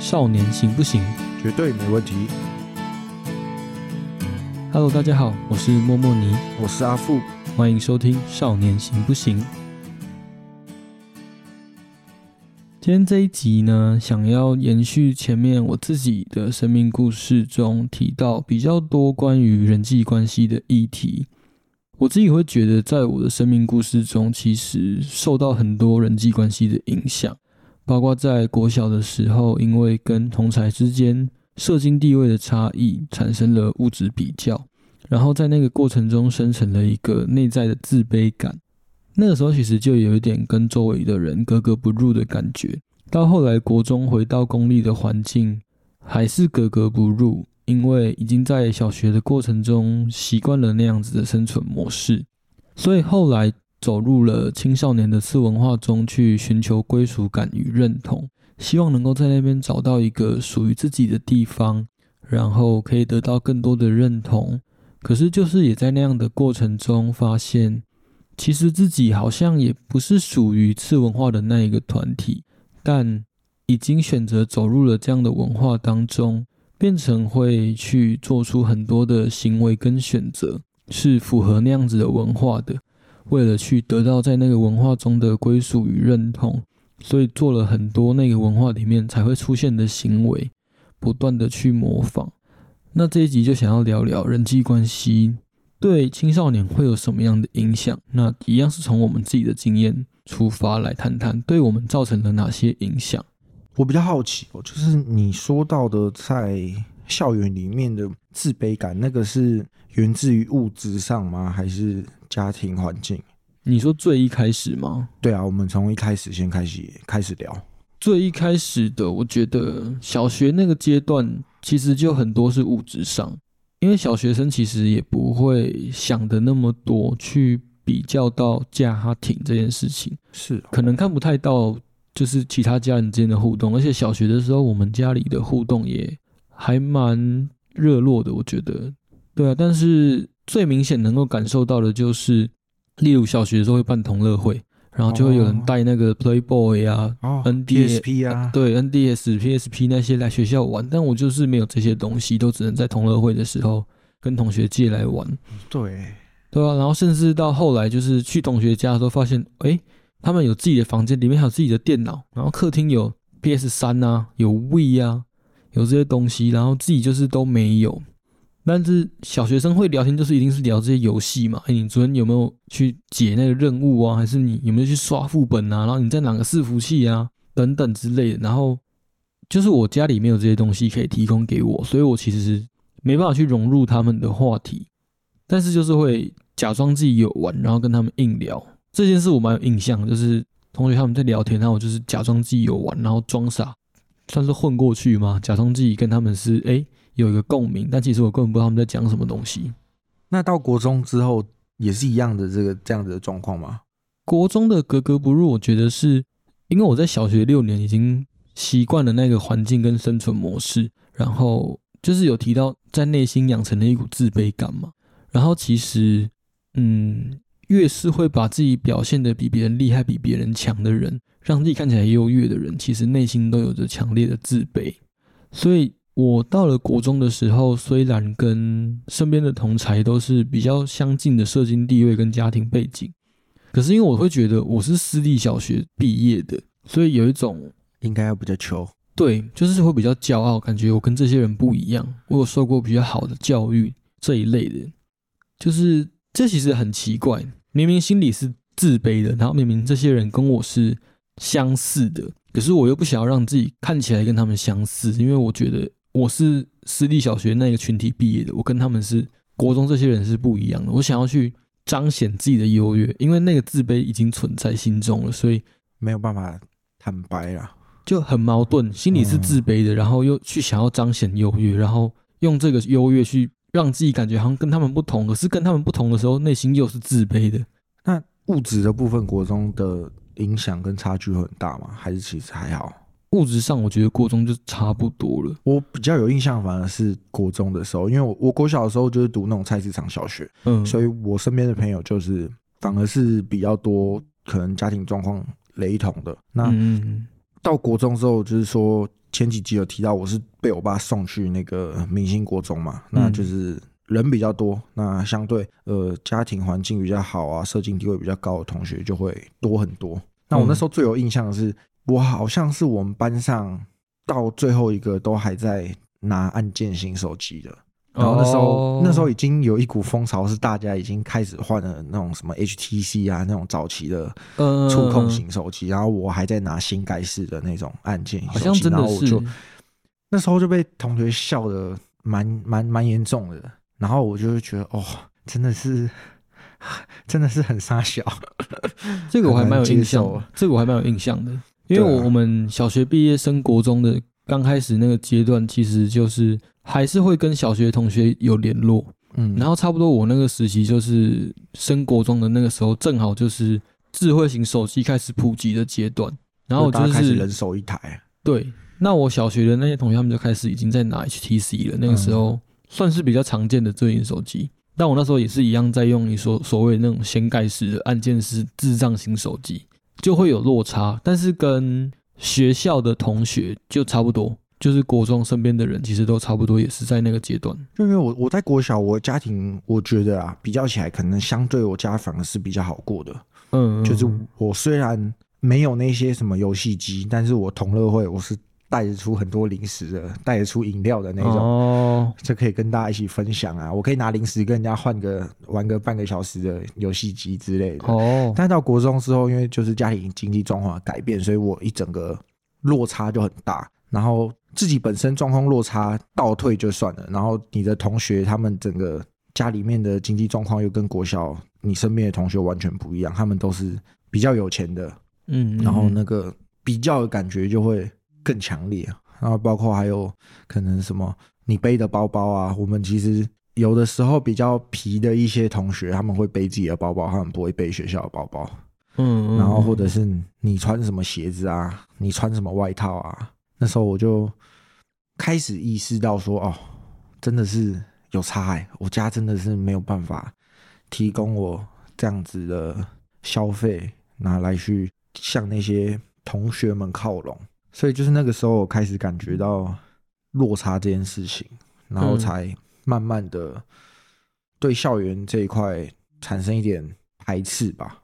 少年行不行绝对没问题。？Hello，大家好，我是莫莫尼，我是阿富，欢迎收听《少年行不行》。今天这一集呢，想要延续前面我自己的生命故事中提到比较多关于人际关系的议题。我自己会觉得，在我的生命故事中，其实受到很多人际关系的影响，包括在国小的时候，因为跟同才之间社经地位的差异，产生了物质比较，然后在那个过程中生成了一个内在的自卑感。那个时候其实就有一点跟周围的人格格不入的感觉。到后来国中回到公立的环境，还是格格不入，因为已经在小学的过程中习惯了那样子的生存模式，所以后来走入了青少年的次文化中去寻求归属感与认同，希望能够在那边找到一个属于自己的地方，然后可以得到更多的认同。可是就是也在那样的过程中发现，其实自己好像也不是属于次文化的那一个团体，但已经选择走入了这样的文化当中，变成会去做出很多的行为跟选择，是符合那样子的文化的。为了去得到在那个文化中的归属与认同，所以做了很多那个文化里面才会出现的行为，不断的去模仿。那这一集就想要聊聊人际关系对青少年会有什么样的影响？那一样是从我们自己的经验出发来谈谈，对我们造成了哪些影响？我比较好奇哦，就是你说到的在校园里面的自卑感，那个是源自于物质上吗？还是家庭环境？你说最一开始吗？对啊，我们从一开始先开始开始聊。最一开始的，我觉得小学那个阶段其实就很多是物质上，因为小学生其实也不会想的那么多，去比较到家庭这件事情，是哦可能看不太到就是其他家人之间的互动，而且小学的时候我们家里的互动也还蛮热络的，我觉得，对啊，但是最明显能够感受到的就是，例如小学的时候会办同乐会，然后就会有人哦带那个 Playboy 啊。哦 NDS PSP 啊，对 NDS、PSP 那些来学校玩，但我就是没有这些东西，都只能在同乐会的时候跟同学借来玩，对，对啊，然后甚至到后来就是去同学家的时候，发现诶，他们有自己的房间，里面还有自己的电脑，然后客厅有 PS 三啊，有 V 啊，有这些东西，然后自己就是都没有。但是小学生会聊天，就是一定是聊这些游戏嘛？哎，你昨天有没有去解那个任务啊？还是你有没有去刷副本啊？然后你在哪个伺服器啊？等等之类的。然后就是我家里没有这些东西可以提供给我，所以我其实是没办法去融入他们的话题。但是就是会假装自己有玩，然后跟他们硬聊这件事，我蛮有印象。就是同学他们在聊天，然后我就是假装自己有玩，然后装傻，算是混过去嘛，假装自己跟他们是哎、有一个共鸣，但其实我根本不知道他们在讲什么东西。那到国中之后也是一样的这个这样子的状况吗？国中的格格不入，我觉得是因为我在小学六年已经习惯了那个环境跟生存模式，然后就是有提到在内心养成了一股自卑感嘛。然后其实，嗯，越是会把自己表现的比别人厉害、比别人强的人，让自己看起来优越的人，其实内心都有着强烈的自卑。所以我到了国中的时候，虽然跟身边的同才都是比较相近的社经地位跟家庭背景，可是因为我会觉得我是私立小学毕业的，所以有一种应该要比较穷对，就是会比较骄傲，感觉我跟这些人不一样，我有受过比较好的教育这一类的，就是这其实很奇怪，明明心里是自卑的，然后明明这些人跟我是相似的，可是我又不想要让自己看起来跟他们相似，因为我觉得我是私立小学那个群体毕业的，我跟他们是国中这些人是不一样的，我想要去彰显自己的优越，因为那个自卑已经存在心中了，所以没有办法坦白啦。就很矛盾，心里是自卑的，然后又去想要彰显优越，然后用这个优越去让自己感觉好像跟他们不同，可是跟他们不同的时候，内心又是自卑的。那物质的部分，国中的影响跟差距会很大吗？还是其实还好？物质上，我觉得国中就差不多了。我比较有印象，反而是国中的时候，因为我我国小的时候就是读那种菜市场小学，嗯，所以我身边的朋友就是反而是比较多，可能家庭状况雷同的。那嗯嗯到国中之后，就是说前几集有提到，我是被我爸送去那个明星国中嘛，那就是人比较多，那相对呃家庭环境比较好啊，社经地位比较高的同学就会多很多。那我那时候最有印象的是，我好像是我们班上到最后一个都还在拿按键型手机的。然后那时候，哦那时候已经有一股风潮，是大家已经开始换了那种什么 HTC 啊，那种早期的呃触控型手机。然后我还在拿新盖式的那种按键好手机，像真的是然后我就那时候就被同学笑的蛮蛮蛮严重的。然后我就会觉得，哦，真的是 真的是很傻小。这个我还蛮有 印象受，这个我还蛮有印象的，因为我我们小学毕业升国中的刚开始那个阶段，其实就是还是会跟小学同学有联络，嗯，然后差不多我那个时期就是升国中的那个时候，正好就是智慧型手机开始普及的阶段，然后就是家开始人手一台。对，那我小学的那些同学他们就开始已经在拿 HTC 了，那个时候算是比较常见的智能手机。但我那时候也是一样在用你所所谓那种掀盖式的按键式智障型手机，就会有落差，但是跟学校的同学就差不多，就是国中身边的人其实都差不多，也是在那个阶段。就因为我我在国小，我家庭我觉得啊，比较起来，可能相对我家反而是比较好过的。嗯，就是嗯我虽然没有那些什么游戏机，但是我同乐会我是带得出很多零食的，带得出饮料的那种，哦，这可以跟大家一起分享啊。我可以拿零食跟人家换个玩个半个小时的游戏机之类的。哦，但到国中之后，因为就是家庭经济状况改变，所以我一整个落差就很大。然后自己本身状况落差倒退就算了，然后你的同学他们整个家里面的经济状况又跟国小你身边的同学完全不一样，他们都是比较有钱的，嗯，然后嗯那个比较的感觉就会更强烈。然后包括还有可能什么你背的包包啊，我们其实有的时候比较皮的一些同学，他们会背自己的包包，他们不会背学校的包包。嗯，嗯然后或嗯者是你穿什么鞋子啊，你穿什么外套啊，那时候我就开始意识到说，哦，真的是有差哎、我家真的是没有办法提供我这样子的消费拿来去向那些同学们靠拢，所以就是那个时候我开始感觉到落差这件事情，然后嗯才慢慢的对校园这一块产生一点排斥吧。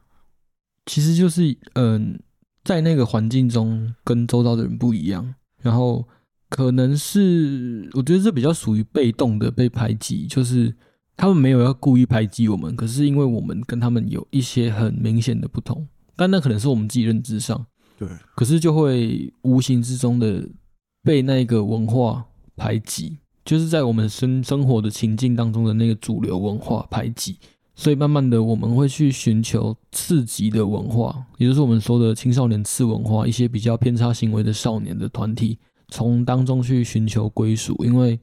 其实就是嗯、在那个环境中跟周遭的人不一样，然后可能是我觉得这比较属于被动的被排挤，就是他们没有要故意排挤我们，可是因为我们跟他们有一些很明显的不同，但那可能是我们自己认知上，对，可是就会无形之中的被那个文化排挤，就是在我们生生活的情境当中的那个主流文化排挤，所以慢慢的我们会去寻求刺激的文化，也就是我们说的青少年次文化，一些比较偏差行为的少年的团体，从当中去寻求归属，因为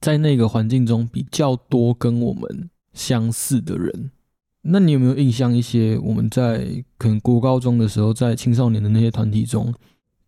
在那个环境中比较多跟我们相似的人。那你有没有印象一些我们在可能国高中的时候，在青少年的那些团体中，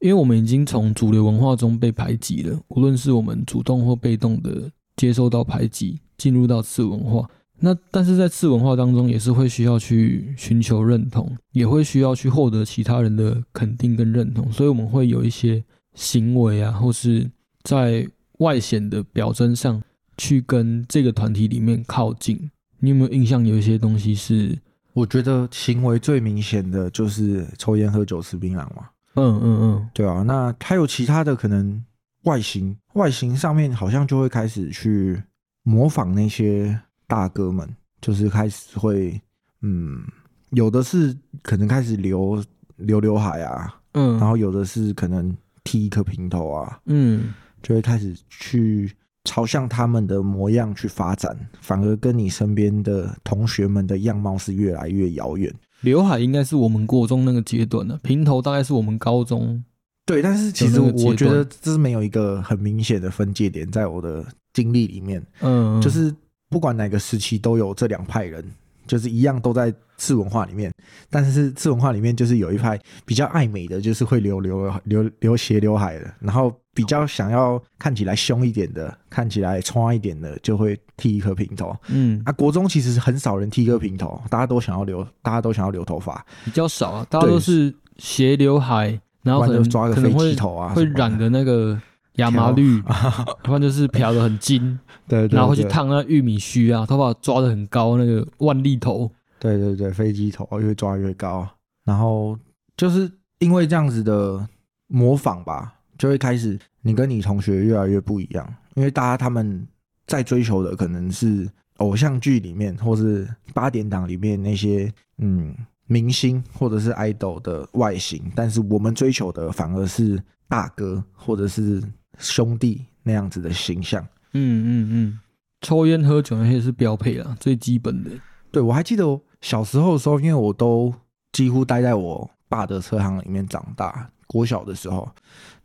因为我们已经从主流文化中被排挤了，无论是我们主动或被动的接受到排挤，进入到次文化。那但是在次文化当中，也是会需要去寻求认同，也会需要去获得其他人的肯定跟认同，所以我们会有一些行为啊，或是在外显的表征上去跟这个团体里面靠近。你有没有印象？有一些东西是，我觉得行为最明显的就是抽烟、喝酒、吃槟榔嘛，嗯嗯嗯，对啊，那还有其他的可能外形，外形上面好像就会开始去模仿那些大哥们，就是开始会，嗯，有的是可能开始留留刘海啊，嗯，然后有的是可能剃一颗平头啊，嗯就会开始去朝向他们的模样去发展，反而跟你身边的同学们的样貌是越来越遥远。刘海应该是我们国中那个阶段的，平头大概是我们高中。对，但是其实我觉得这是没有一个很明显的分界点，在我的经历里面，嗯，就是不管哪个时期都有这两派人，就是一样都在次文化里面，但是次文化里面就是有一派比较爱美的，就是会留留留留斜刘海的，然后比较想要看起来凶一点的，看起来穿一点的，就会剃一颗平头。嗯。啊，国中其实很少人剃一颗平头，大家都想要留，大家都想要留头发，比较少啊，大家都是斜刘海，然后可能抓个飞机头啊会染的。染个那个亚麻绿，要不然就是漂的很金，对对，然后去烫那玉米须啊，头发抓的很高，那个万利头。对对对，飞机头越抓越高，然后就是因为这样子的模仿吧，就会开始你跟你同学越来越不一样，因为大家他们在追求的可能是偶像剧里面或是八点档里面那些嗯明星或者是 idol 的外形，但是我们追求的反而是大哥或者是兄弟那样子的形象。嗯嗯嗯，抽烟喝酒那些是标配啊，最基本的。对，我还记得我小时候的时候，因为我都几乎待在我爸的车行里面长大。国小的时候，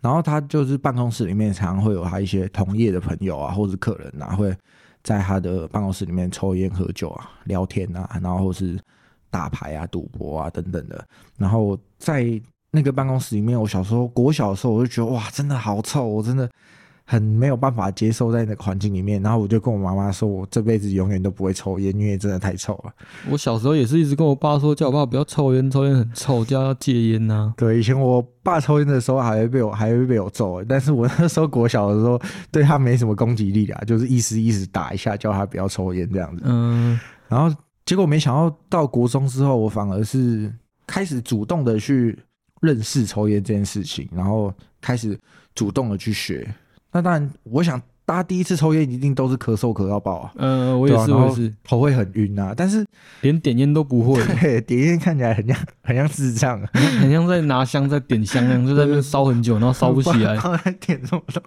然后他就是办公室里面常常会有他一些同业的朋友啊，或是客人啊，会在他的办公室里面抽烟、喝酒啊、聊天啊，然后或是打牌啊、赌博啊等等的。然后在那个办公室里面，我小时候国小的时候，我就觉得哇，真的好臭，我真的很没有办法接受在那个环境里面。然后我就跟我妈妈说，我这辈子永远都不会抽烟，因为真的太臭了。我小时候也是一直跟我爸说，叫我爸不要抽烟，抽烟很臭，叫他戒烟呐、对，以前我爸抽烟的时候还会被我还会被我揍，但是我那时候国小的时候对他没什么攻击力啊，就是意思意思打一下，叫他不要抽烟这样子。嗯，然后结果没想到到国中之后，我反而是开始主动的去认识抽烟这件事情，然后开始主动的去学。那当然，我想大家第一次抽烟一定都是咳嗽咳到爆啊，呃，我也是，啊我也是，头会很晕啊。但是连点烟都不会，对点烟看起来很像很像智障啊。很像在拿香在点香就在那边烧很久，然后烧不起来 不。知道在点什么，不知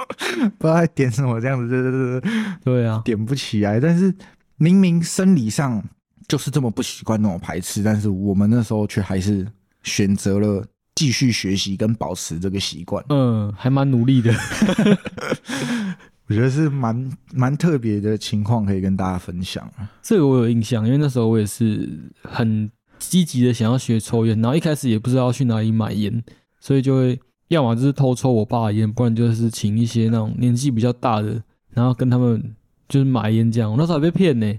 道在点什么，这样子，对对对对，对啊，点不起来。但是明明生理上就是这么不习惯那种排斥，但是我们那时候却还是选择了继续学习跟保持这个习惯。嗯，还蛮努力的。我觉得是蛮蛮特别的情况，可以跟大家分享。这个我有印象，因为那时候我也是很积极的想要学抽烟，然后一开始也不知道去哪里买烟，所以就会要么就是偷抽我爸的烟，不然就是请一些那种年纪比较大的，然后跟他们就是买烟这样。我那时候还被骗呢，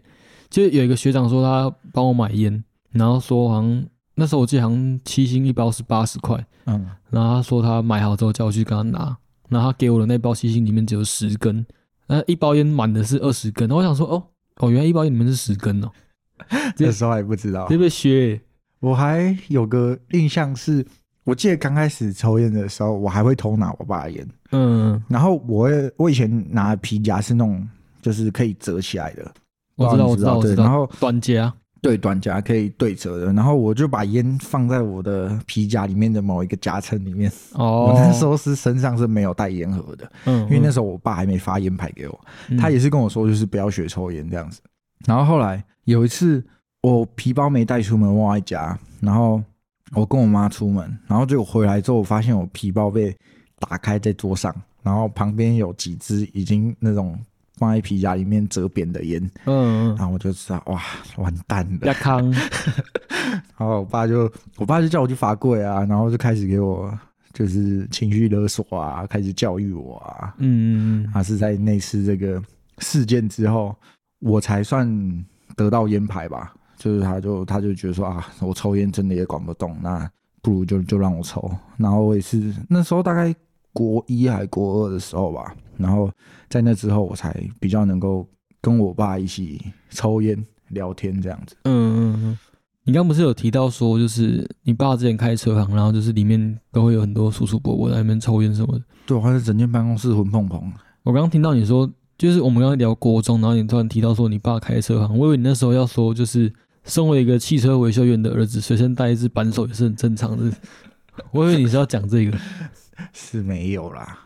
就有一个学长说他帮我买烟，然后说好像那时候我记得好像七星一包是八十块，嗯，然后他说他买好之后叫我去跟他拿，然后他给我的那包七星里面只有十根，那一包烟满的是二十根，然后我想说哦哦，原来一包烟里面是十根哦，那时候还不知道直。接被削。我还有个印象是，我记得刚开始抽烟的时候，我还会偷拿我爸的烟。嗯，然后我也我以前拿的皮夹是那种就是可以折起来的，我知道，我知道，我知道。对然后短夹，对短夹可以对折的，然后我就把烟放在我的皮夹里面的某一个夹层里面。哦，我那时候是身上是没有带烟盒的，嗯，因为那时候我爸还没发烟牌给我，嗯他也是跟我说就是不要学抽烟这样子。然后后来有一次我皮包没带出门忘在家，然后我跟我妈出门，然后结果回来之后，我发现我皮包被打开在桌上，然后旁边有几支已经那种放在皮夹里面折扁的烟，嗯嗯，然后我就知道哇完蛋了。亚康，然后我爸就我爸就叫我去罚跪啊，然后就开始给我就是情绪勒索啊，开始教育我啊。嗯嗯嗯，他是在那次这个事件之后，我才算得到烟牌吧。就是他就他就觉得说啊，我抽烟真的也管不动，那不如就就让我抽。然后我也是那时候大概国一还国二的时候吧，然后在那之后我才比较能够跟我爸一起抽烟聊天这样子。嗯嗯嗯。你刚不是有提到说，就是你爸之前开车行，然后就是里面都会有很多叔叔伯伯在那边抽烟什么的。对，我还是整间办公室混碰碰。我刚刚听到你说，就是我们刚刚聊国中，然后你突然提到说你爸开车行，我以为你那时候要说，就是身为一个汽车维修员的儿子，随身带一支扳手也是很正常的。我以为你是要讲这个。是没有啦，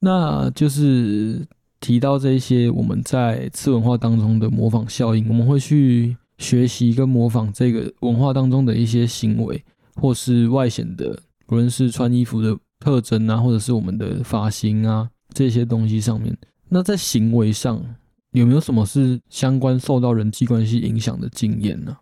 那就是提到这些我们在次文化当中的模仿效应，我们会去学习跟模仿这个文化当中的一些行为，或是外显的，无论是穿衣服的特征啊，或者是我们的发型啊这些东西上面。那在行为上有没有什么是相关受到人际关系影响的经验呢？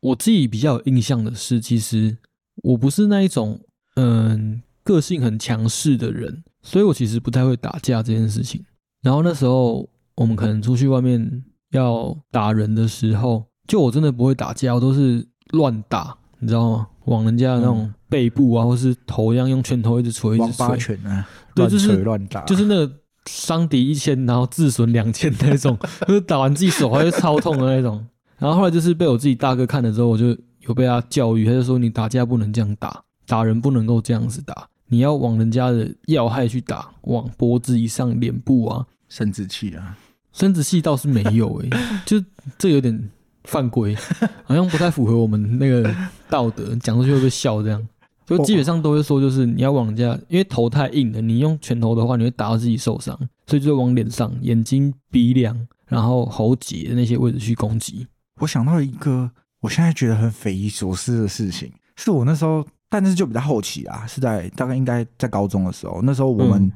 我自己比较有印象的是，其实我不是那一种嗯个性很强势的人，所以我其实不太会打架这件事情。然后那时候我们可能出去外面要打人的时候，就我真的不会打架，我都是乱打，你知道吗？往人家的那种背部啊，或是头一样用拳头一直捶一直捶，拳啊，对，就是乱打，就是那个伤敌一千，然后自损两千那种，就是打完自己手还会超痛的那种。然后后来就是被我自己大哥看了之后，我就有被他教育，他就说你打架不能这样打，打人不能够这样子打，你要往人家的要害去打，往脖子以上、脸部啊，生殖器啊，生殖器倒是没有诶、就这有点犯规，好像不太符合我们那个道德，讲出去会被笑这样。就基本上都会说，就是你要往人家，因为头太硬了，你用拳头的话，你会打到自己受伤，所以就往脸上、眼睛、鼻梁，然后喉结的那些位置去攻击。我想到一个我现在觉得很匪夷所思的事情，是我那时候，但是就比较后期啊，是在大概应该在高中的时候，那时候我们嗯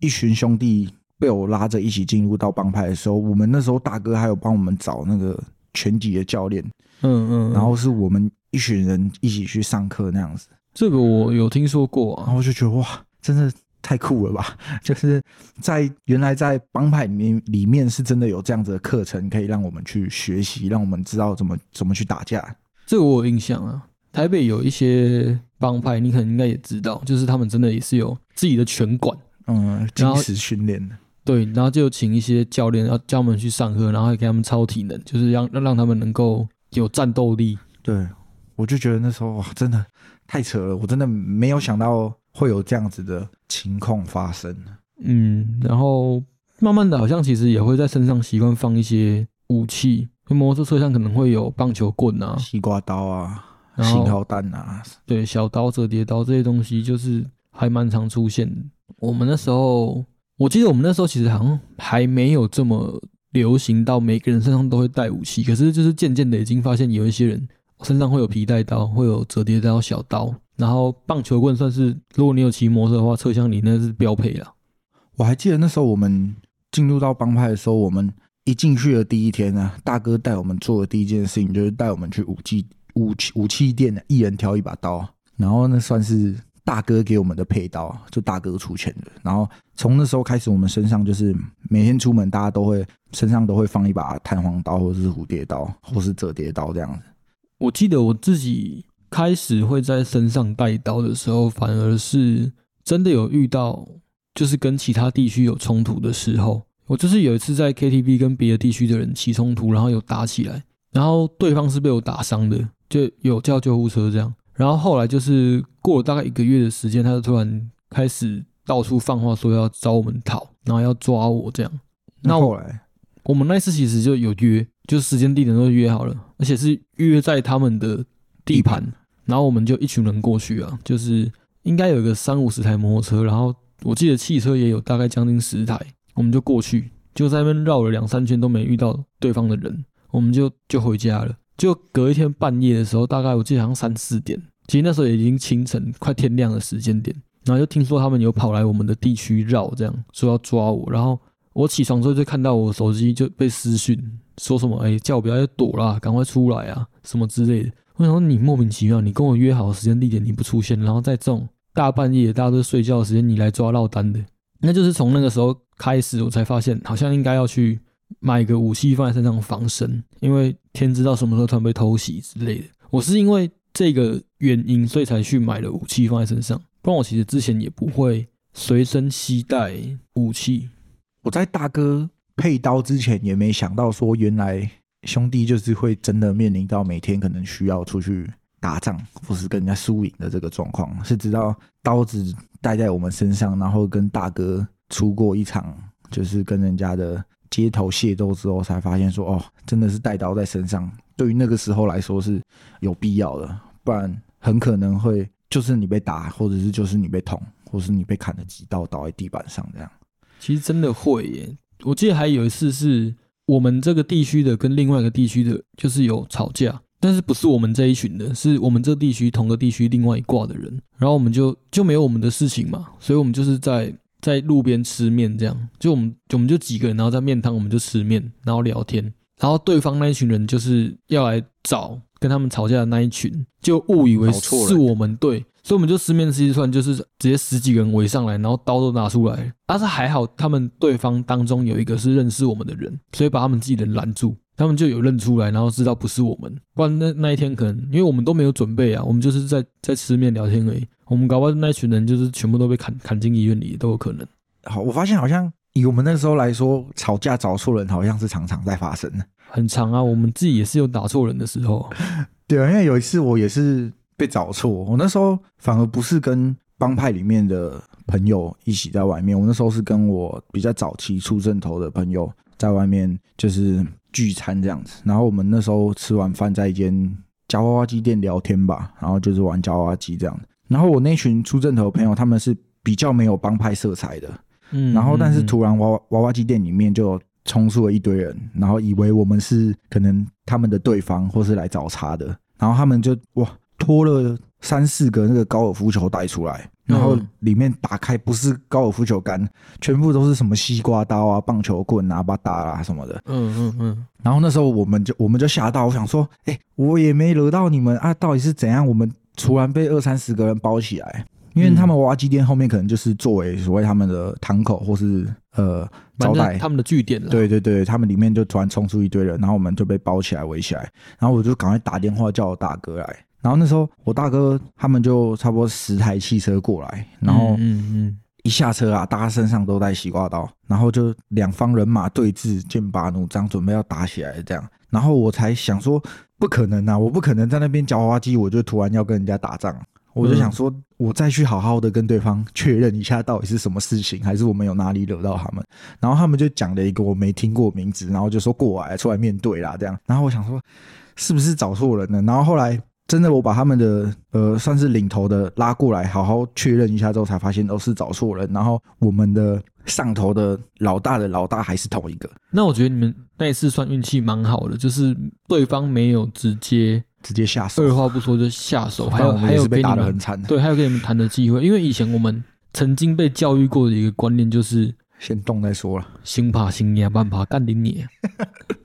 一群兄弟被我拉着一起进入到帮派的时候，我们那时候大哥还有帮我们找那个拳击的教练，嗯嗯，然后是我们一群人一起去上课那样子，这个我有听说过啊，然后我就觉得哇，真的太酷了吧！就是在原来在帮派里面里面是真的有这样子的课程，可以让我们去学习，让我们知道怎么怎么去打架。这个我有印象啊。台北有一些帮派，你可能应该也知道，就是他们真的也是有自己的拳馆。嗯，然后精实训练的。对，然后就请一些教练要教他们去上课，然后还给他们超体能，就是让让让他们能够有战斗力。对，我就觉得那时候哇，真的太扯了，我真的没有想到会有这样子的情况发生。嗯，然后慢慢的，好像其实也会在身上习惯放一些武器，就摩托车车上可能会有棒球棍啊，西瓜刀啊，信号弹啊，对，小刀、折叠刀这些东西，就是还蛮常出现的。我们那时候，我记得我们那时候其实好像还没有这么流行到每个人身上都会带武器，可是就是渐渐的已经发现有一些人身上会有皮带刀，会有折叠刀、小刀，然后棒球棍算是，如果你有骑摩托车的话，车厢里那是标配了。我还记得那时候我们进入到帮派的时候，我们一进去的第一天呢、大哥带我们做的第一件事情就是带我们去武器武器武器店，一人挑一把刀，然后那算是大哥给我们的配刀，就大哥出钱的。然后从那时候开始，我们身上就是每天出门，大家都会身上都会放一把弹簧刀，或者是蝴蝶刀，或是折叠刀这样子。我记得我自己开始会在身上带刀的时候，反而是真的有遇到，就是跟其他地区有冲突的时候。我就是有一次在 KTV 跟别的地区的人起冲突，然后有打起来，然后对方是被我打伤的，就有叫救护车这样。然后后来就是过了大概一个月的时间，他就突然开始到处放话说要找我们讨，然后要抓我这样。那后来我们那次其实就有约，就是时间地点都约好了，而且是约在他们的地盘，然后我们就一群人过去啊，就是应该有一个三五十台摩托车，然后我记得汽车也有大概将近十台，我们就过去，就在那边绕了两三圈都没遇到对方的人，我们就就回家了。就隔一天半夜的时候，大概我记得好像三四点，其实那时候已经清晨快天亮的时间点，然后就听说他们有跑来我们的地区绕，这样说要抓我，然后我起床之后就看到我手机就被私讯，说什么哎、叫我不要再躲啦，赶快出来啊，什么之类的。我想说你莫名其妙，你跟我约好时间地点你不出现，然后在这种大半夜大家都睡觉的时间你来抓落单的，那就是从那个时候开始我才发现好像应该要去买个武器放在身上防身，因为天知道什么时候突然被偷袭之类的。我是因为这个原因所以才去买了武器放在身上，不然我其实之前也不会随身携带武器。我在大哥配刀之前也没想到说，原来兄弟就是会真的面临到每天可能需要出去打仗或是跟人家输赢的这个状况，是直到刀子带在我们身上，然后跟大哥出过一场就是跟人家的街头械斗之后，才发现说哦，真的是带刀在身上，对于那个时候来说是有必要的，不然很可能会就是你被打，或者是就是你被捅，或是你被砍了几刀倒在地板上这样。其实真的会耶，我记得还有一次是我们这个地区的跟另外一个地区的，就是有吵架，但是不是我们这一群的，是我们这地区同个地区另外一挂的人，然后我们就就没有我们的事情嘛，所以我们就是在在路边吃面这样，就我们就我们就几个人，然后在面摊我们就吃面，然后聊天，然后对方那一群人就是要来找跟他们吵架的那一群，就误以为是我们队，所以我们就四面吃一串，就是直接十几个人围上来，然后刀都拿出来。但是还好，他们对方当中有一个是认识我们的人，所以把他们自己人拦住，他们就有认出来，然后知道不是我们。不然那那一天可能因为我们都没有准备啊，我们就是在在吃面聊天而已。我们搞不好那群人就是全部都被砍砍进医院里都有可能。好，我发现好像以我们那时候来说，吵架找错人好像是常常在发生的。很长啊，我们自己也是有打错人的时候。对啊，因为有一次我也是被找错，我那时候反而不是跟帮派里面的朋友一起在外面，我那时候是跟我比较早期出正头的朋友在外面就是聚餐这样子。然后我们那时候吃完饭在一间夹娃娃机店聊天吧，然后就是玩夹娃娃机这样然后我那群出正头的朋友他们是比较没有帮派色彩的，嗯，然后但是嗯突然娃娃娃娃机店里面就冲出了一堆人，然后以为我们是可能他们的对方或是来找茬的，然后他们就哇拖了三四个那个高尔夫球袋出来，然后嗯里面打开不是高尔夫球杆，全部都是什么西瓜刀啊、棒球棍啊、把打啊什么的。嗯嗯嗯，然后那时候我们就我们就吓到，我想说，哎、我也没惹到你们啊，到底是怎样？我们突然被二三十个人包起来，因为他们娃娃机店后面可能就是作为所谓他们的堂口或是呃招待他们的据点了。对对对，他们里面就突然冲出一堆人，然后我们就被包起来围起来，然后我就赶快打电话叫我大哥来，然后那时候我大哥他们就差不多十台汽车过来，然后嗯嗯一下车啊，大家身上都带西瓜刀，然后就两方人马对峙，剑拔弩张，准备要打起来这样，然后我才想说，不可能啊，我不可能在那边夹娃娃机，我就突然要跟人家打仗。我就想说，我再去好好的跟对方确认一下，到底是什么事情，还是我们有哪里惹到他们？然后他们就讲了一个我没听过名字，然后就说过来出来面对啦，这样。然后我想说，是不是找错人了？然后后来真的我把他们的呃算是领头的拉过来，好好确认一下之后，才发现都是找错人。然后我们的上头的老大的老大还是同一个，那我觉得你们那一次算运气蛮好的，就是对方没有直接直接下手，二话不说就下手，还有还有被打得给你们很惨。对，还有跟你们谈的机会，因为以前我们曾经被教育过的一个观念就是先动再说了。先爬先压，慢爬干顶你，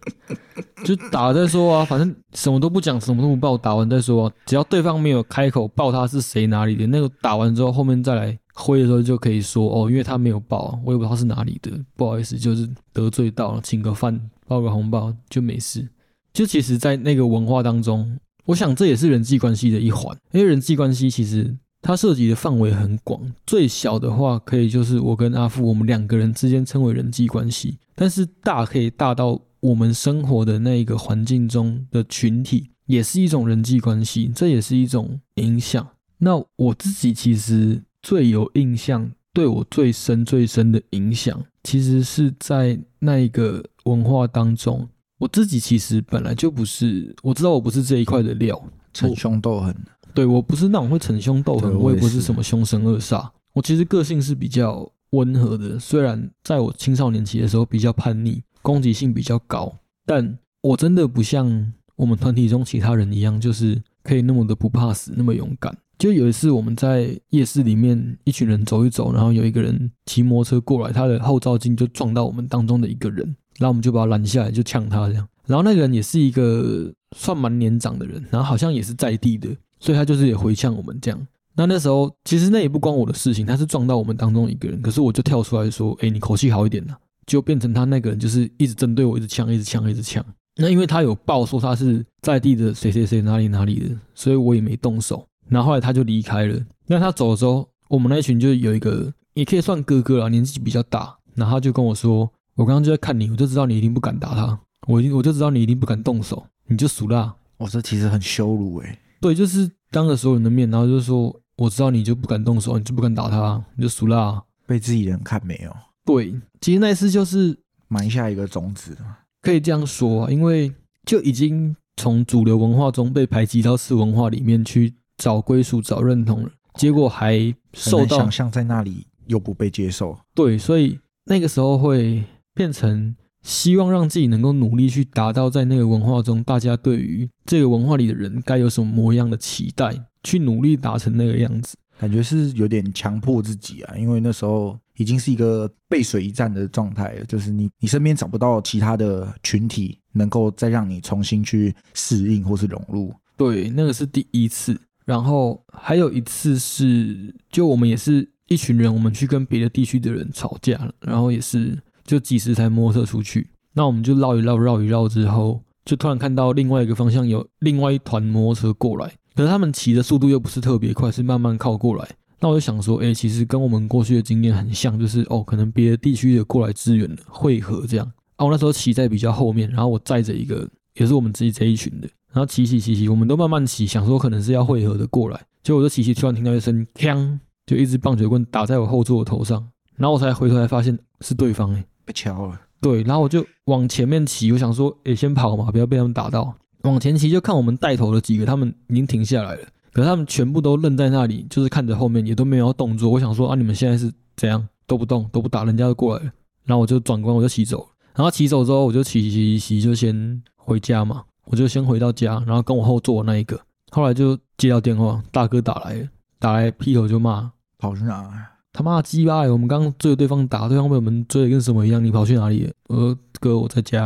就打再说啊，反正什么都不讲，什么都不报，打完再说啊。只要对方没有开口报他是谁哪里的，那个打完之后后面再来挥的时候就可以说哦，因为他没有报，我也不知道他是哪里的，不好意思，就是得罪到了，请个饭，包个红包就没事。就其实，在那个文化当中，我想这也是人际关系的一环，因为人际关系其实它涉及的范围很广，最小的话可以就是我跟阿富我们两个人之间称为人际关系，但是大可以大到我们生活的那一个环境中的群体，也是一种人际关系，这也是一种影响。那我自己其实最有印象，对我最深最深的影响，其实是在那一个文化当中。我自己其实本来就不是，我知道我不是这一块的料，逞凶斗狠，对我不是那种会逞凶斗狠，我也不是对我也是什么凶神恶煞。我其实个性是比较温和的，虽然在我青少年期的时候比较叛逆，攻击性比较高，但我真的不像我们团体中其他人一样，就是可以那么的不怕死，那么勇敢。就有一次我们在夜市里面，一群人走一走，然后有一个人骑摩托车过来，他的后照镜就撞到我们当中的一个人，然后我们就把他拦下来，就呛他这样。然后那个人也是一个算蛮年长的人，然后好像也是在地的，所以他就是也回呛我们这样。那那时候其实那也不关我的事情，他是撞到我们当中一个人，可是我就跳出来说：“哎，你口气好一点呐、就变成他那个人就是一直针对我，一直呛，一直呛，一直呛。那因为他有报说他是在地的谁谁谁哪里哪里的，所以我也没动手。然后后来他就离开了。那他走的时候，我们那一群就有一个也可以算哥哥啦，年纪比较大，然后他就跟我说：“我刚刚就在看你，我就知道你一定不敢打他，我一定我就知道你一定不敢动手，你就输啦。”我这其实很羞辱哎、对，就是当着所有人的面，然后就说：“我知道你就不敢动手，你就不敢打他，你就输啦。被自己人看没有，”对，其实那一次就是埋下一个种子。可以这样说啊，因为就已经从主流文化中被排挤到次文化里面去找归属、找认同了，结果还受到想象在那里又不被接受，对，所以那个时候会变成希望让自己能够努力去达到在那个文化中大家对于这个文化里的人该有什么模样的期待，去努力达成那个样子。感觉是有点强迫自己啊，因为那时候已经是一个背水一战的状态了，就是你你身边找不到其他的群体能够再让你重新去适应或是融入。对，那个是第一次。然后还有一次是，就我们也是一群人，我们去跟别的地区的人吵架了，然后也是就几十台摩托车出去，那我们就绕一绕，绕一绕之后，就突然看到另外一个方向有另外一团摩托车过来，可是他们骑的速度又不是特别快，是慢慢靠过来。那我就想说，哎，其实跟我们过去的经验很像，就是哦，可能别的地区的过来支援汇合这样。啊，我那时候骑在比较后面，然后我载着一个也是我们自己这一群的。然后骑骑骑骑，我们都慢慢骑，想说可能是要汇合的过来，结果我就骑骑，突然听到一声锵，就一支棒球棍打在我后座的头上，然后我才回头才发现是对方哎，被敲了。对，然后我就往前面骑，我想说，哎，先跑嘛，不要被他们打到。往前骑就看我们带头的几个，他们已经停下来了，可是他们全部都愣在那里，就是看着后面，也都没有动作。我想说啊，你们现在是怎样都不动，都不打，人家就过来了。然后我就转关，我就骑走。然后骑走之后，我就骑骑骑骑，就先回家嘛。我就先回到家，然后跟我后座那一个，后来就接到电话，大哥打来，打来劈头就骂，跑去哪？他妈鸡巴！我们刚追着对方打，对方被我们追的跟什么一样，你跑去哪里？我说哥我在家，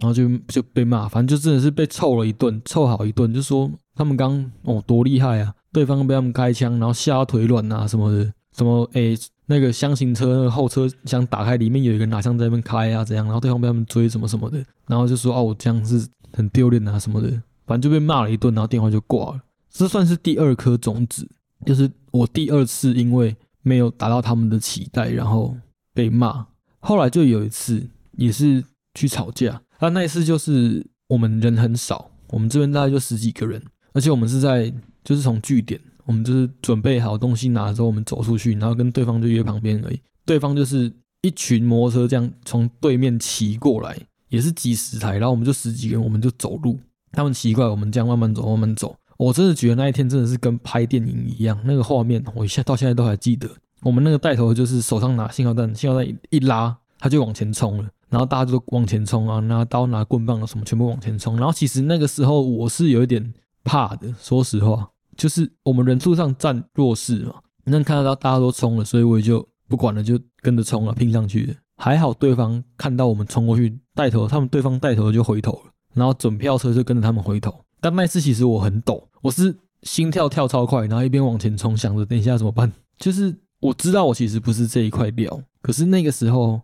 然后就就被骂，反正就真的是被臭了一顿，臭好一顿，就说他们刚哦多厉害啊，对方被他们开枪，然后吓腿软啊什么的，什么诶那个箱型车那个后车厢打开，里面有一个人拿枪在那边开啊怎样，然后对方被他们追什么什么的，然后就说哦我这样是。很丢脸啊什么的，反正就被骂了一顿，然后电话就挂了。这算是第二颗种子，就是我第二次因为没有达到他们的期待，然后被骂。后来就有一次也是去吵架，那那一次就是我们人很少，我们这边大概就十几个人，而且我们是在就是从据点，我们就是准备好东西拿之后，我们走出去，然后跟对方就约旁边而已。对方就是一群摩托车这样从对面骑过来。也是几十台，然后我们就十几个人，我们就走路。他们奇怪，我们这样慢慢走，慢慢走。我真的觉得那一天真的是跟拍电影一样，那个画面我现到现在都还记得。我们那个带头就是手上拿信号弹，信号弹一拉，他就往前冲了，然后大家就往前冲啊，拿刀、拿棍棒啊什么，全部往前冲。然后其实那个时候我是有一点怕的，说实话，就是我们人数上占弱势嘛，能看得到大家都冲了，所以我也就不管了，就跟着冲了，拼上去的。还好对方看到我们冲过去带头，他们对方带头就回头了，然后准票车就跟着他们回头。但那次其实我很抖，我是心跳跳超快，然后一边往前冲，想着等一下怎么办。就是我知道我其实不是这一块料，可是那个时候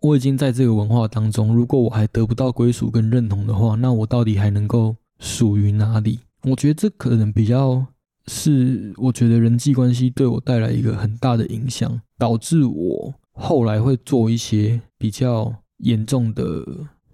我已经在这个文化当中，如果我还得不到归属跟认同的话，那我到底还能够属于哪里？我觉得这可能比较是我觉得人际关系对我带来一个很大的影响，导致我。后来会做一些比较严重的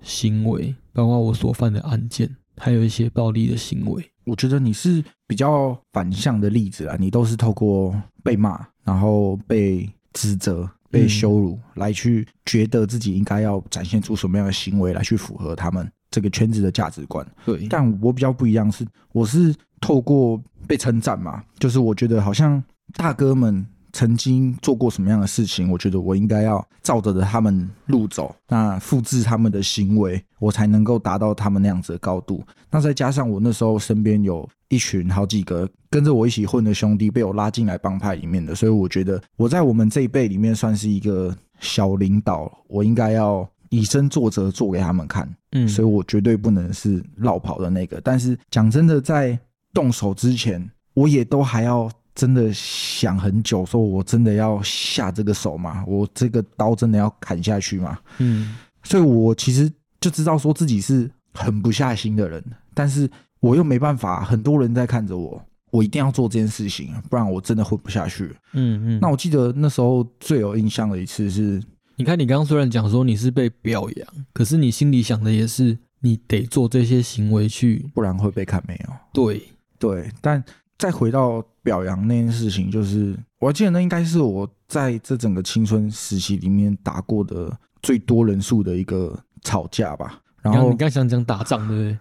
行为，包括我所犯的案件，还有一些暴力的行为。我觉得你是比较反向的例子啊，你都是透过被骂，然后被指责、被羞辱，来去觉得自己应该要展现出什么样的行为来去符合他们这个圈子的价值观。对，但我比较不一样，是我是透过被称赞嘛，就是我觉得好像大哥们。曾经做过什么样的事情？我觉得我应该要照着他们路走，那复制他们的行为，我才能够达到他们那样子的高度。那再加上我那时候身边有一群好几个跟着我一起混的兄弟，被我拉进来帮派里面的，所以我觉得我在我们这一辈里面算是一个小领导，我应该要以身作则，做给他们看。嗯，所以我绝对不能是绕跑的那个。但是讲真的，在动手之前，我也都还要。真的想很久，说我真的要下这个手吗？我这个刀真的要砍下去吗？嗯，所以我其实就知道说自己是狠不下心的人，但是我又没办法，很多人在看着我，我一定要做这件事情，不然我真的混不下去。嗯嗯。那我记得那时候最有印象的一次是，你看你刚刚虽然讲说你是被表扬，可是你心里想的也是你得做这些行为去，不然会被看没有？对对，但。再回到表扬那件事情，就是我记得那应该是我在这整个青春时期里面打过的最多人数的一个吵架吧。然后你刚想讲打仗，对不对？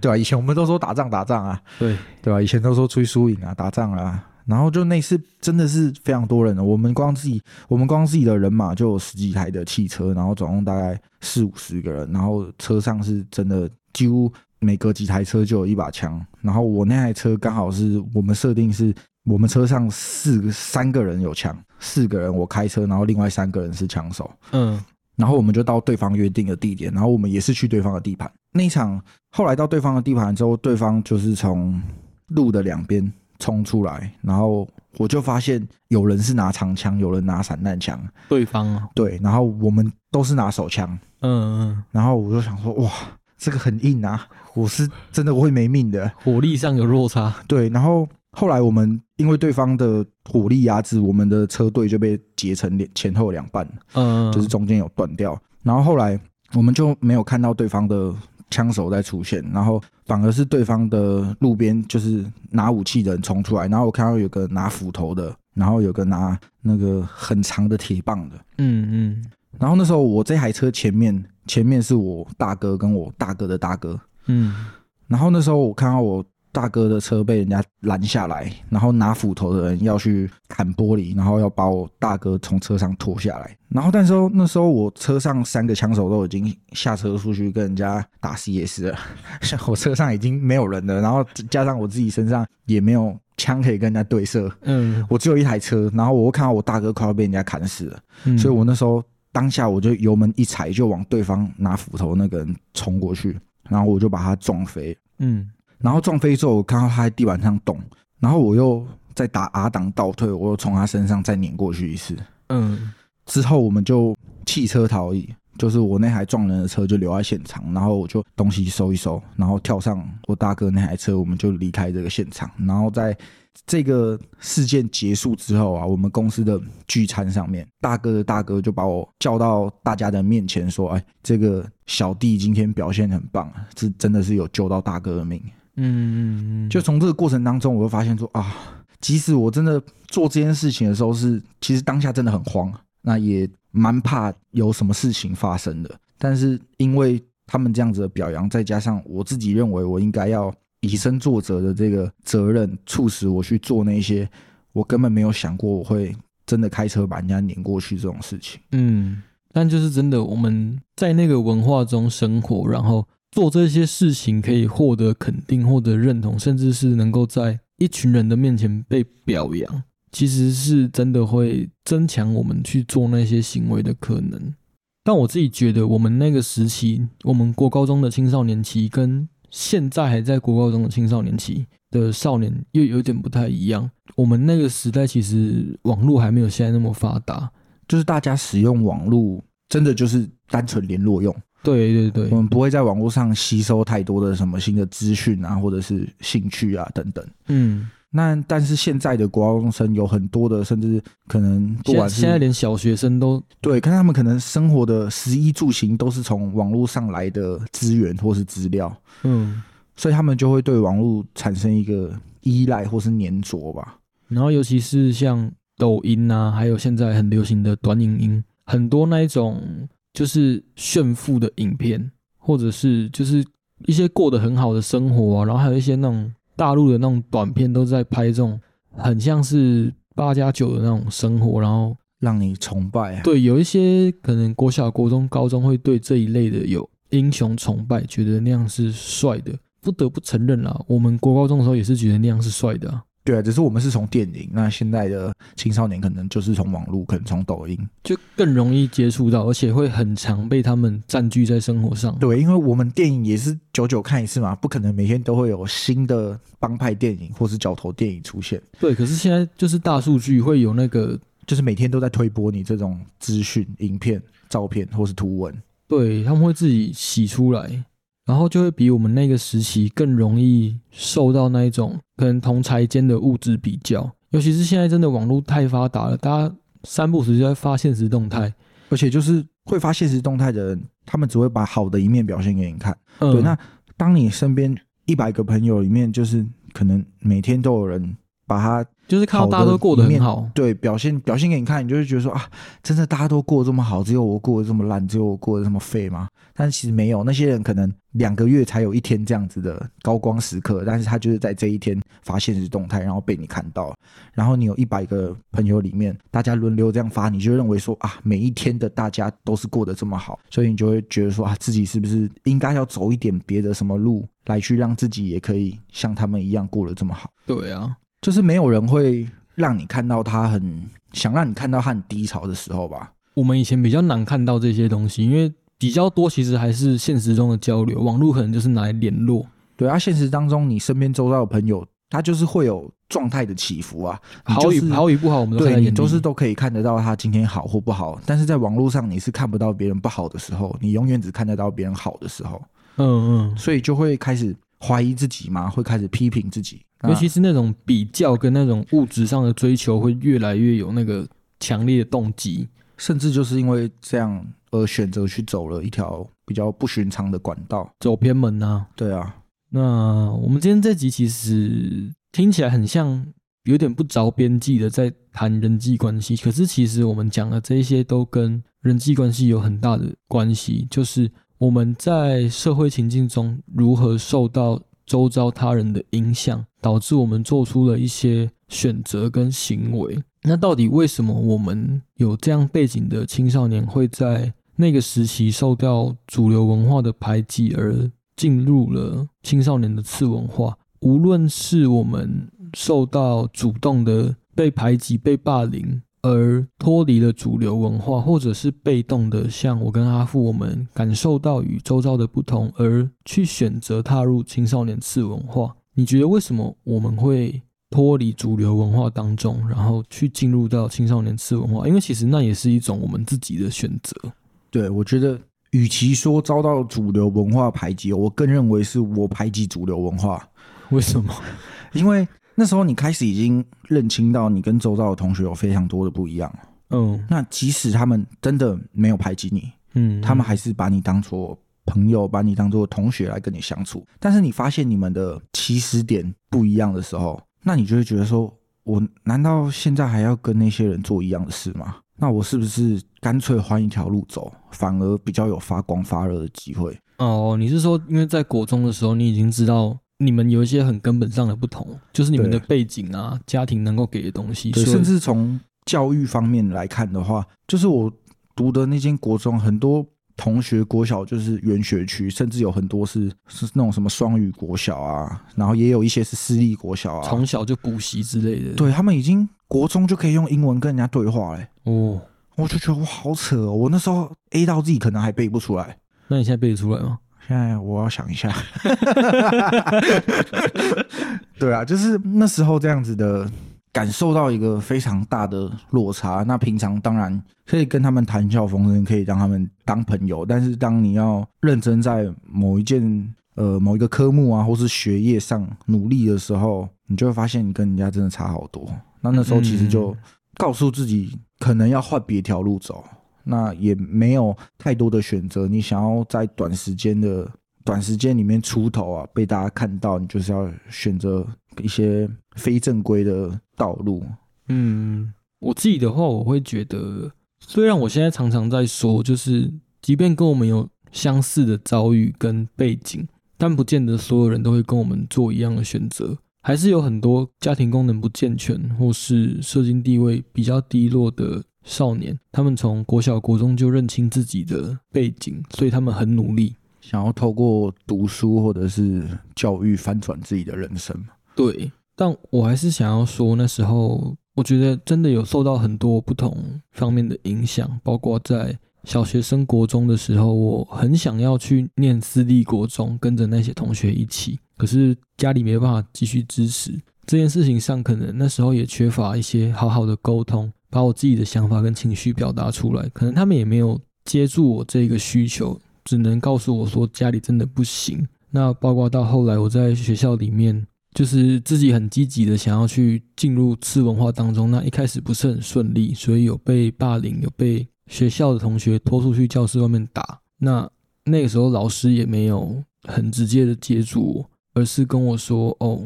对吧？以前我们都说打仗打仗啊，对对吧？以前都说吹输赢啊，打仗啊。然后就那次真的是非常多人了，我们光自己我们光自己的人马就有十几台的汽车，然后总共大概四五十个人，然后车上是真的几乎。每隔几台车就有一把枪，然后我那台车刚好是我们设定是我们车上四三个人有枪，四个人我开车，然后另外三个人是枪手。嗯，然后我们就到对方约定的地点，然后我们也是去对方的地盘。那一场后来到对方的地盘之后，对方就是从路的两边冲出来，然后我就发现有人是拿长枪，有人拿散弹枪，对方。啊，对，然后我们都是拿手枪，嗯嗯，然后我就想说，哇，这个很硬啊，我是真的我会没命的，火力上有落差，对，然后后来我们因为对方的火力压制，我们的车队就被截成两前后两半，嗯，就是中间有断掉，然后后来我们就没有看到对方的枪手在出现，然后反而是对方的路边就是拿武器的人冲出来，然后我看到有个拿斧头的，然后有个拿那个很长的铁棒的，嗯嗯然后那时候我这台车前面前面是我大哥跟我大哥的大哥，嗯然后那时候我看到我大哥的车被人家拦下来，然后拿斧头的人要去砍玻璃，然后要把我大哥从车上拖下来。然后但是那时候我车上三个枪手都已经下车出去跟人家打 CS 了，像 我车上已经没有人了，然后加上我自己身上也没有枪可以跟人家对射，嗯。我只有一台车，然后我又看到我大哥快要被人家砍死了，嗯，所以我那时候当下我就油门一踩就往对方拿斧头那个人冲过去，然后我就把他撞飞。嗯然后撞飞之后，我看到他在地板上动，然后我又再打 R 档倒退，我又从他身上再碾过去一次。嗯之后我们就弃车逃逸，就是我那台撞人的车就留在现场，然后我就东西收一收，然后跳上我大哥那台车，我们就离开这个现场。然后在这个事件结束之后啊，我们公司的聚餐上面，大哥的大哥就把我叫到大家的面前说：“哎，这个小弟今天表现很棒，这真的是有救到大哥的命。”嗯嗯，就从这个过程当中，我就发现说啊，即使我真的做这件事情的时候是，其实当下真的很慌，那也蛮怕有什么事情发生的。但是因为他们这样子的表扬，再加上我自己认为我应该要以身作则的这个责任，促使我去做那些我根本没有想过我会真的开车把人家碾过去这种事情。嗯，但就是真的，我们在那个文化中生活，然后做这些事情可以获得肯定、获得认同，甚至是能够在一群人的面前被表扬，其实是真的会增强我们去做那些行为的可能。但我自己觉得，我们那个时期，我们国高中的青少年期，跟现在还在国高中的青少年期的少年又有点不太一样。我们那个时代其实网络还没有现在那么发达，就是大家使用网络，真的就是单纯联络用。对对对我，们不会在网络上吸收太多的什么新的资讯啊，或者是兴趣啊等等。嗯，那但是现在的国高中生有很多的，甚至可能不管是现在连小学生都对，看他们可能生活的食衣住行都是从网络上来的资源或是资料，嗯，所以他们就会对网络产生一个依赖或是粘着吧。然后尤其是像抖音啊，还有现在很流行的短影音，很多那一种就是炫富的影片，或者是就是一些过得很好的生活啊，然后还有一些那种大陆的那种短片，都在拍这种很像是八加九的那种生活，然后让你崇拜啊，对有一些可能国小、国中、高中会对这一类的有英雄崇拜，觉得那样是帅的。不得不承认啦，我们国高中的时候也是觉得那样是帅的。对啊，只是我们是从电影，那现在的青少年可能就是从网络，可能从抖音。就更容易接触到，而且会很常被他们占据在生活上。对，因为我们电影也是久久看一次嘛，不可能每天都会有新的帮派电影或是角头电影出现，对，可是现在就是大数据会有那个，就是每天都在推播你这种资讯、影片、照片或是图文。对他们会自己洗出来，然后就会比我们那个时期更容易受到那一种可能同才间的物质比较，尤其是现在真的网络太发达了，大家三不时就在发现实动态。而且就是会发现实动态的人，他们只会把好的一面表现给你看。嗯，对，那当你身边一百个朋友里面，就是可能每天都有人把他就是看到大家都过得很好，对表现表现给你看，你就会觉得说啊，真的大家都过得这么好，只有我过得这么烂，只有我过得这么废吗？但其实没有，那些人可能两个月才有一天这样子的高光时刻，但是他就是在这一天发现实动态，然后被你看到，然后你有一百个朋友里面，大家轮流这样发，你就认为说啊，每一天的大家都是过得这么好，所以你就会觉得说啊，自己是不是应该要走一点别的什么路，来去让自己也可以像他们一样过得这么好。对啊，就是没有人会让你看到他很想让你看到他很低潮的时候吧？我们以前比较难看到这些东西，因为比较多其实还是现实中的交流，网络可能就是拿来联络。对啊，现实当中你身边周遭的朋友他就是会有状态的起伏啊。你好与就是好与不好，我们都看对你在眼里都是都可以看得到他今天好或不好，但是在网络上你是看不到别人不好的时候，你永远只看得到别人好的时候，嗯嗯，所以就会开始怀疑自己吗，会开始批评自己。尤其是那种比较跟那种物质上的追求，会越来越有那个强烈的动机。甚至就是因为这样而选择去走了一条比较不寻常的管道。走偏门呐、对啊，那我们今天这集其实听起来很像有点不着边际的在谈人际关系，可是其实我们讲的这些都跟人际关系有很大的关系，就是我们在社会情境中如何受到周遭他人的影响，导致我们做出了一些选择跟行为。那到底为什么我们有这样背景的青少年会在那个时期受到主流文化的排挤而进入了青少年的次文化？无论是我们受到主动的被排挤、被霸凌而脱离了主流文化，或者是被动的，像我跟阿富，我们感受到与周遭的不同而去选择踏入青少年次文化。你觉得为什么我们会脱离主流文化当中，然后去进入到青少年次文化？因为其实那也是一种我们自己的选择。对我觉得，与其说遭到主流文化排挤，我更认为是我排挤主流文化，为什么？因为那时候你开始已经认清到你跟周遭的同学有非常多的不一样。嗯那即使他们真的没有排挤你，嗯，他们还是把你当做朋友，把你当做同学来跟你相处。但是你发现你们的起始点不一样的时候，那你就会觉得说，我难道现在还要跟那些人做一样的事吗？那我是不是干脆换一条路走，反而比较有发光发热的机会？哦，你是说，因为在国中的时候，你已经知道你们有一些很根本上的不同，就是你们的背景啊、家庭能够给的东西，对，甚至从教育方面来看的话，就是我读的那间国中，很多同学国小就是原学区，甚至有很多是是那种什么双语国小啊，然后也有一些是私立国小啊。从小就补习之类的。，对他们已经国中就可以用英文跟人家对话嘞，哦，我就觉得我好扯哦！我那时候 A 到 Z 可能还背不出来，那你现在背得出来吗？现在我要想一下。对啊，就是那时候这样子的，感受到一个非常大的落差。那平常当然可以跟他们谈笑风生，可以让他们当朋友，但是当你要认真在某一件呃某一个科目啊，或是学业上努力的时候，你就会发现你跟人家真的差好多。那那时候其实就告诉自己，可能要换别条路走。那也没有太多的选择，你想要在短时间的短时间里面出头啊，被大家看到，你就是要选择一些非正规的道路。嗯，我自己的话，我会觉得，虽然我现在常常在说，就是即便跟我们有相似的遭遇跟背景，但不见得所有人都会跟我们做一样的选择。还是有很多家庭功能不健全，或是社经地位比较低落的少年，他们从国小、国中就认清自己的背景，所以他们很努力。想要透过读书或者是教育翻转自己的人生。对，但我还是想要说，那时候我觉得真的有受到很多不同方面的影响，包括在小学生国中的时候，我很想要去念私立国中，跟着那些同学一起，可是家里没办法继续支持这件事情上，可能那时候也缺乏一些好好的沟通，把我自己的想法跟情绪表达出来，可能他们也没有接住我这个需求，只能告诉我说家里真的不行。那包括到后来我在学校里面。就是自己很积极的想要去进入次文化当中，那一开始不是很顺利，所以有被霸凌，有被学校的同学拖出去教室外面打。那那个时候老师也没有很直接的接住我，而是跟我说：“哦，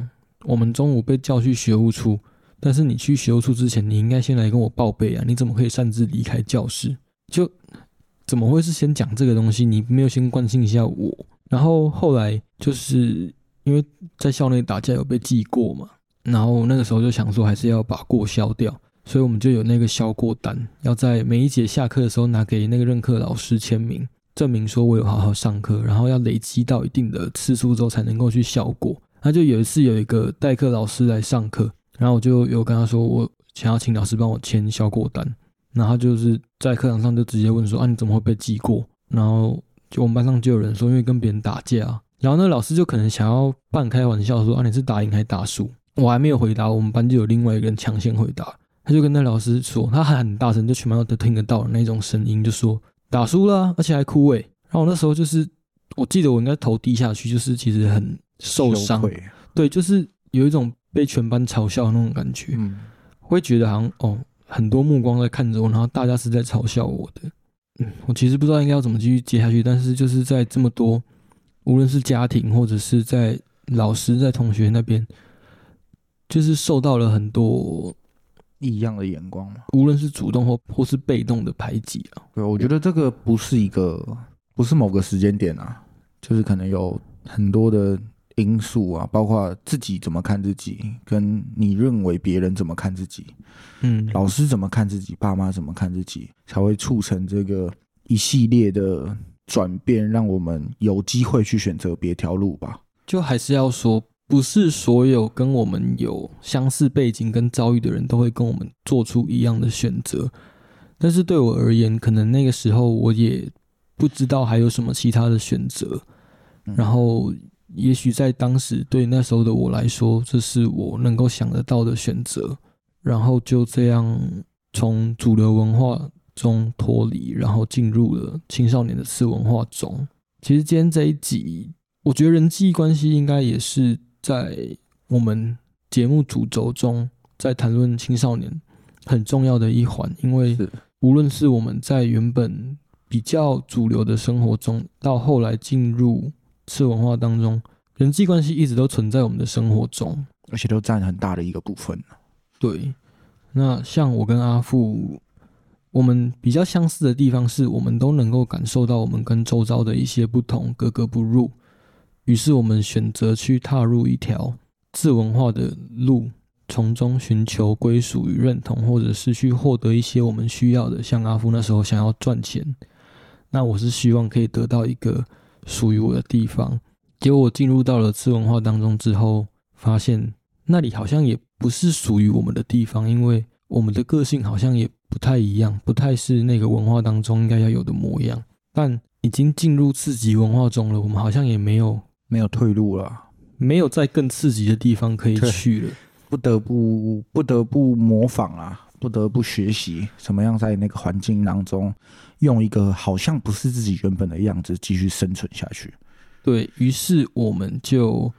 我们中午被叫去学务处，但是你去学务处之前，你应该先来跟我报备啊！你怎么可以擅自离开教室？就怎么会是先讲这个东西？你没有先关心一下我？然后后来就是。”因为在校内打架有被记过嘛，然后那个时候就想说还是要把过消掉，所以我们就有那个消过单，要在每一节下课的时候拿给那个任课老师签名，证明说我有好好上课，然后要累积到一定的次数之后才能够去效果。那就有一次有一个代课老师来上课，然后我就有跟他说我想要请老师帮我签销过单，然后他就是在课堂上就直接问说啊你怎么会被记过？然后就我们班上就有人说因为跟别人打架。然后那个老师就可能想要半开玩笑说啊，你是打赢还是打输？我还没有回答，我们班就有另外一个人抢先回答，他就跟那老师说，他喊很大声，就全班都听得到的那种声音，就说打输了，而且还哭诶。然后我那时候就是，我记得我应该头低下去，就是其实很受伤，对，就是有一种被全班嘲笑的那种感觉，嗯，会觉得好像哦，很多目光在看着我，然后大家是在嘲笑我的。嗯，我其实不知道应该要怎么继续接下去，但是就是在这么多，无论是家庭或者是在老师在同学那边，就是受到了很多异样的眼光嘛，无论是主动或或是被动的排挤啊。对，我觉得这个不是一个，不是某个时间点啊，就是可能有很多的。因素啊，包括自己怎么看自己，跟你认为别人怎么看自己，嗯，老师怎么看自己，爸妈怎么看自己，才会促成这个一系列的转变，让我们有机会去选择别条路吧。就还是要说，不是所有跟我们有相似背景跟遭遇的人都会跟我们做出一样的选择。但是对我而言，可能那个时候我也不知道还有什么其他的选择，然后。也许在当时对那时候的我来说，这是我能够想得到的选择。然后就这样从主流文化中脱离，然后进入了青少年的次文化中。其实今天这一集，我觉得人际关系应该也是在我们节目主轴中，在谈论青少年很重要的一环。因为无论是我们在原本比较主流的生活中，到后来进入。次文化当中，人际关系一直都存在我们的生活中，而且都占很大的一个部分。对，那像我跟阿富，我们比较相似的地方是，我们都能够感受到我们跟周遭的一些不同，格格不入。于是我们选择去踏入一条自文化的路，从中寻求归属与认同，或者是去获得一些我们需要的。像阿富那时候想要赚钱，那我是希望可以得到一个。属于我的地方，结果我进入到了次文化当中之后，发现那里好像也不是属于我们的地方，因为我们的个性好像也不太一样，不太是那个文化当中应该要有的模样。但已经进入次级文化中了，我们好像也没有没有退路了，没有在更刺激的地方可以去了，不得不不得不模仿啊。不得不学习怎么样在那个环境当中，用一个好像不是自己原本的样子继续生存下去。对于是，我们就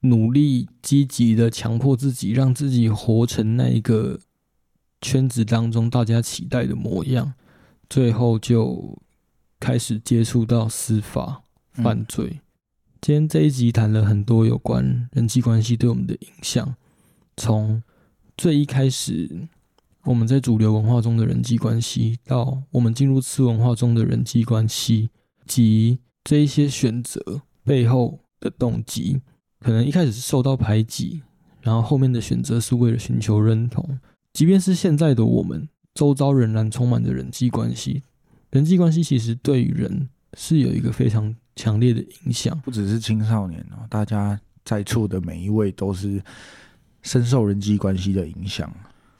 努力积极的强迫自己，让自己活成那一个圈子当中大家期待的模样。最后就开始接触到司法犯罪。今天这一集谈了很多有关人际关系对我们的影响，从最一开始。我们在主流文化中的人际关系，到我们进入次文化中的人际关系，及这一些选择背后的动机，可能一开始是受到排挤，然后后面的选择是为了寻求认同。即便是现在的我们，周遭仍然充满着人际关系。人际关系其实对于人是有一个非常强烈的影响，不只是青少年哦，大家在座的每一位都是深受人际关系的影响。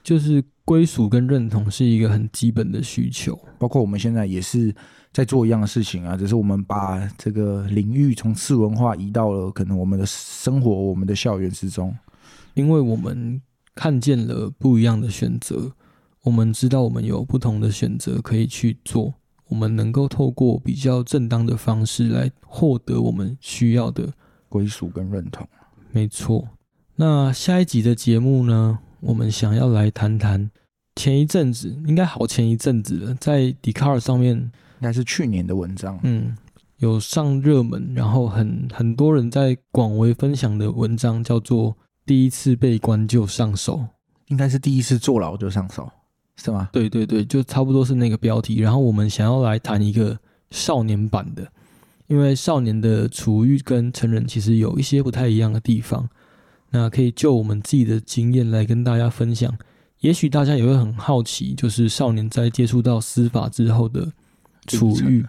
就是归属跟认同是一个很基本的需求，包括我们现在也是在做一样的事情啊，只是我们把这个领域从次文化移到了可能我们的生活、我们的校园之中，因为我们看见了不一样的选择，我们知道我们有不同的选择可以去做，我们能够透过比较正当的方式来获得我们需要的归属跟认同。没错，那下一集的节目呢？我们想要来谈谈前一阵子，应该好前一阵子了，在 d 卡 c a r 上面，应该是去年的文章，嗯，有上热门，然后很很多人在广为分享的文章，叫做“第一次被关就上手”，应该是第一次坐牢就上手，是吗？对对对，就差不多是那个标题。然后我们想要来谈一个少年版的，因为少年的处遇跟成人其实有一些不太一样的地方。那可以就我们自己的经验来跟大家分享，也许大家也会很好奇，就是少年在接触到司法之后的处遇，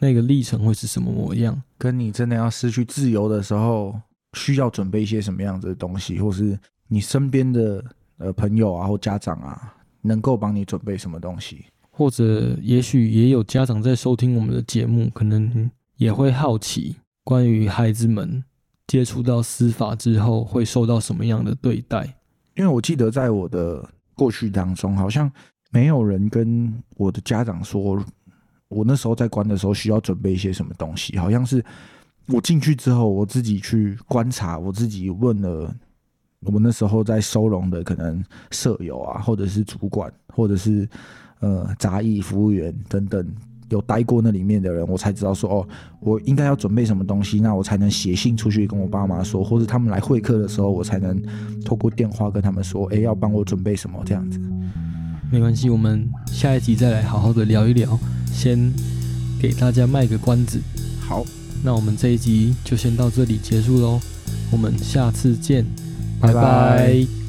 那个历程会是什么模样？跟你真的要失去自由的时候，需要准备一些什么样子的东西，或是你身边的呃朋友啊或家长啊，能够帮你准备什么东西？或者也许也有家长在收听我们的节目，可能也会好奇关于孩子们。接触到司法之后会受到什么样的对待。因为我记得在我的过去当中，好像没有人跟我的家长说，我那时候在关的时候需要准备一些什么东西，好像是我进去之后，我自己去观察，我自己问了我那时候在收容的可能舍友啊，或者是主管，或者是呃杂役服务员等等。有待过那里面的人，我才知道说哦，我应该要准备什么东西，那我才能写信出去跟我爸妈说，或者他们来会客的时候，我才能透过电话跟他们说，哎，要帮我准备什么这样子。没关系，我们下一集再来好好的聊一聊，先给大家卖个关子。好，那我们这一集就先到这里结束喽，我们下次见，拜拜。